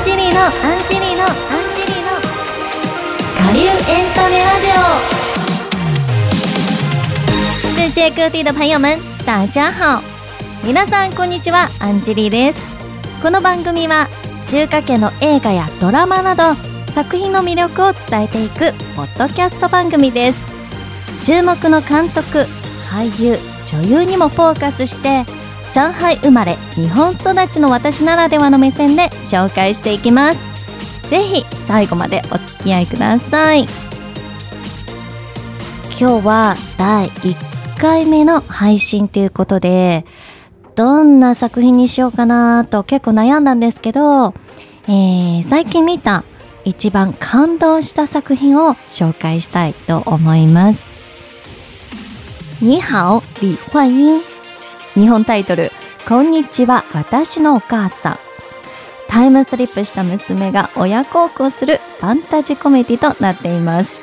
ンジェリのアンジェリのアンジェリの。下流エンタメラジオ。世界各地的朋友们大家好。皆さんこんにちは。アンジェリです。この番組は中華系の映画やドラマなど作品の魅力を伝えていくポッドキャスト番組です。注目の監督俳優女優にもフォーカスして上海生まれ日本育ちの私ならではの目線で紹介していきます。ぜひ最後までお付き合いください。今日は第1回目の配信ということでどんな作品にしようかなと結構悩んだんですけど、えー、最近見た一番感動した作品を紹介したいと思います。你好李焕英日本タイトルこんにちは私のお母さん。タイムスリップした娘が親孝行するファンタジーコメディとなっています。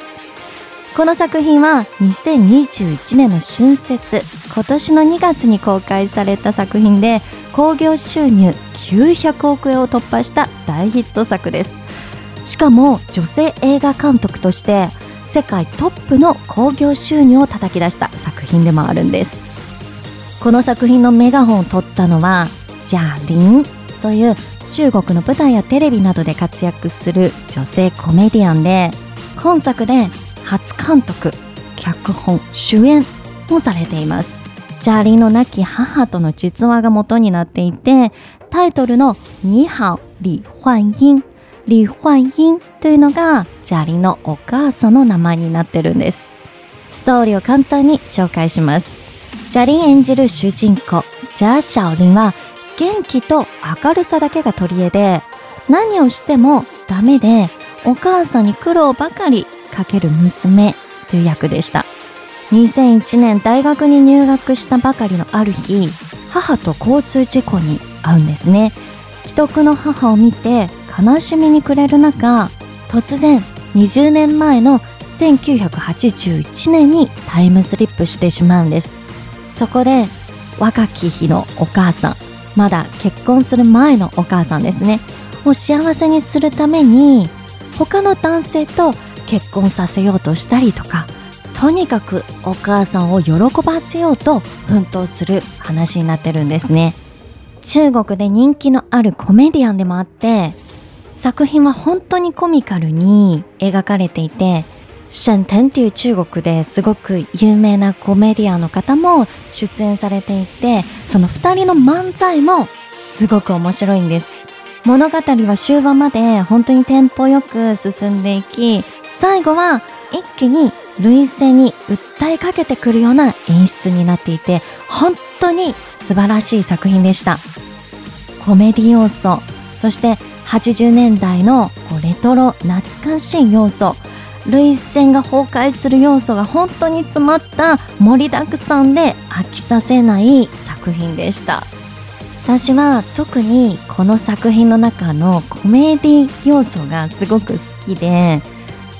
この作品は2021年の春節今年の2月に公開された作品で興行収入900億円を突破した大ヒット作です。しかも女性映画監督として世界トップの興行収入を叩き出した作品でもあるんです。この作品のメガホンを取ったのはジャーリンという中国の舞台やテレビなどで活躍する女性コメディアンで今作で初監督脚本主演もされています。ジャーリンの亡き母との実話が元になっていてタイトルの「ニハオ李焕英」李焕英というのがジャーリンのお母さんの名前になってるんです。ストーリーを簡単に紹介します。ジャリン演じる主人公ジャー・シャオリンは元気と明るさだけが取り柄で何をしてもダメでお母さんに苦労ばかりかける娘という役でした。2001年大学に入学したばかりのある日母と交通事故に遭うんですね。既得の母を見て悲しみに暮れる中突然20年前の1981年にタイムスリップしてしまうんです。そこで若き日のお母さんまだ結婚する前のお母さんですね。を幸せにするために他の男性と結婚させようとしたりとかとにかくお母さんを喜ばせようと奮闘する話になってるんですね。中国で人気のあるコメディアンでもあって作品は本当にコミカルに描かれていてシェンテンっていう中国ですごく有名なコメディアの方も出演されていてその2人の漫才もすごく面白いんです。物語は終盤まで本当にテンポよく進んでいき最後は一気に類性に訴えかけてくるような演出になっていて本当に素晴らしい作品でした。コメディ要素そして80年代のレトロ懐かしい要素涙腺が崩壊する要素が本当に詰まった盛りだくさんで飽きさせない作品でした。私は特にこの作品の中のコメディ要素がすごく好きで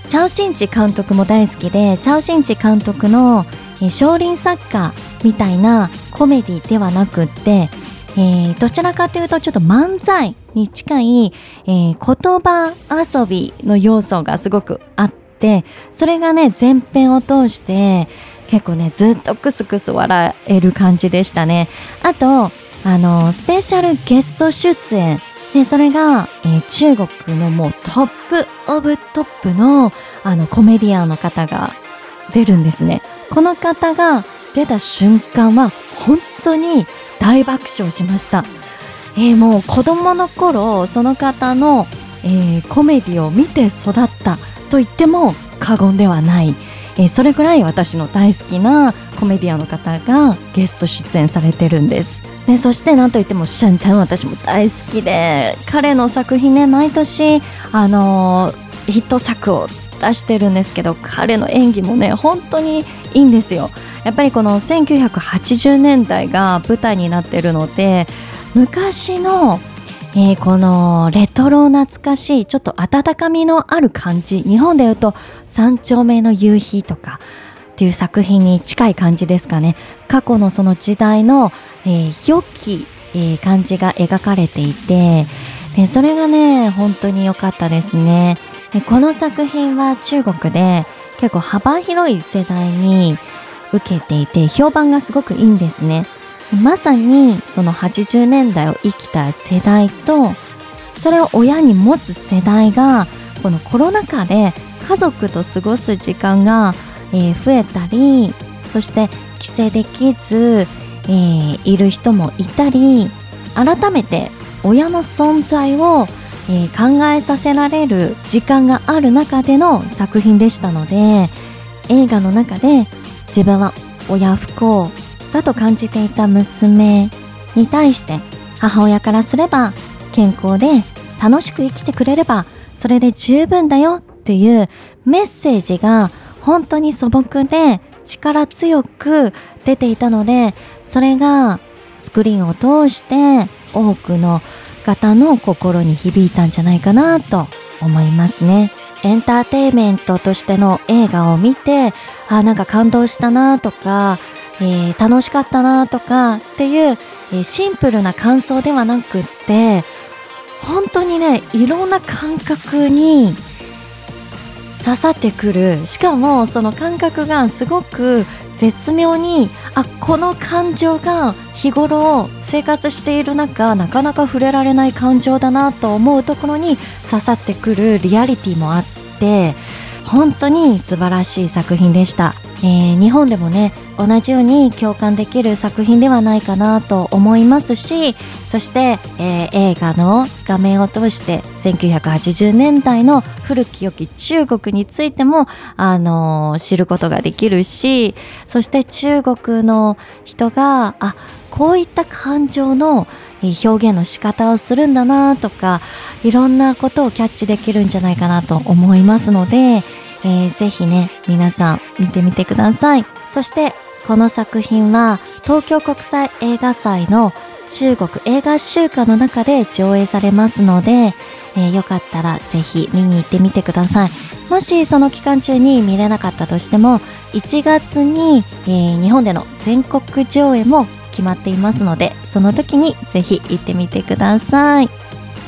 チャオシンチ監督も大好きでチャオシンチ監督の少林サッカーみたいなコメディではなくって、えー、どちらかというとちょっと漫才に近い、えー、言葉遊びの要素がすごくあってってそれがね前編を通して結構ねずっとクスクス笑える感じでしたね。あとあのスペシャルゲスト出演。でそれが、えー、中国のもうトップオブトップのあのコメディアンの方が出るんですね。この方が出た瞬間は本当に大爆笑しました、えー、もう子供の頃その方の、えー、コメディを見て育ったと言っても過言ではない、えー、それぐらい私の大好きなコメディアンの方がゲスト出演されてるんです。でそして何といってもシャンタン私も大好きで彼の作品ね毎年あのー、ヒット作を出してるんですけど彼の演技もね本当にいいんですよやっぱりこの1980年代が舞台になってるので昔のえー、このレトロ懐かしいちょっと温かみのある感じ。日本でいうと「三丁目の夕日」とかっていう作品に近い感じですかね。過去のその時代の、えー、良き、えー、感じが描かれていてでそれがね本当に良かったですね。でこの作品は中国で結構幅広い世代に受けていて評判がすごくいいんですね。まさにその80年代を生きた世代とそれを親に持つ世代がこのコロナ禍で家族と過ごす時間が、えー、増えたりそして帰省できず、えー、いる人もいたり改めて親の存在を、えー、考えさせられる時間がある中での作品でしたので映画の中で自分は親不幸だと感じていた娘に対して母親からすれば健康で楽しく生きてくれればそれで十分だよっていうメッセージが本当に素朴で力強く出ていたのでそれがスクリーンを通して多くの方の心に響いたんじゃないかなと思いますね。エンターテイメントとしての映画を見てあなんか感動したなとか、えー、楽しかったなとかっていう、えー、シンプルな感想ではなくって本当にねいろんな感覚に刺さってくる。しかもその感覚がすごく絶妙にあこの感情が日頃生活している中なかなか触れられない感情だなと思うところに刺さってくるリアリティもあって本当に素晴らしい作品でした、えー、日本でもね同じように共感できる作品ではないかなと思いますしそして、えー、映画の画面を通して1980年代の古き良き中国についても、あのー、知ることができるしそして中国の人があこういった感情の表現の仕方をするんだなとかいろんなことをキャッチできるんじゃないかなと思いますので、えー、ぜひね皆さん見てみてください。そしてこの作品は東京国際映画祭の中国映画週間の中で上映されますので、えー、よかったらぜひ見に行ってみてください。もしその期間中に見れなかったとしても1月に、えー、日本での全国上映も決まっていますのでその時にぜひ行ってみてください、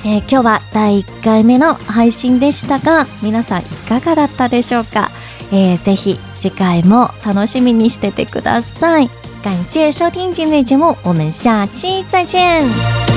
えー、今日は第1回目の配信でしたが皆さんいかがだったでしょうか、えー、ぜひ次回も楽しみにしててください。感謝收听今日的节目我们下期再见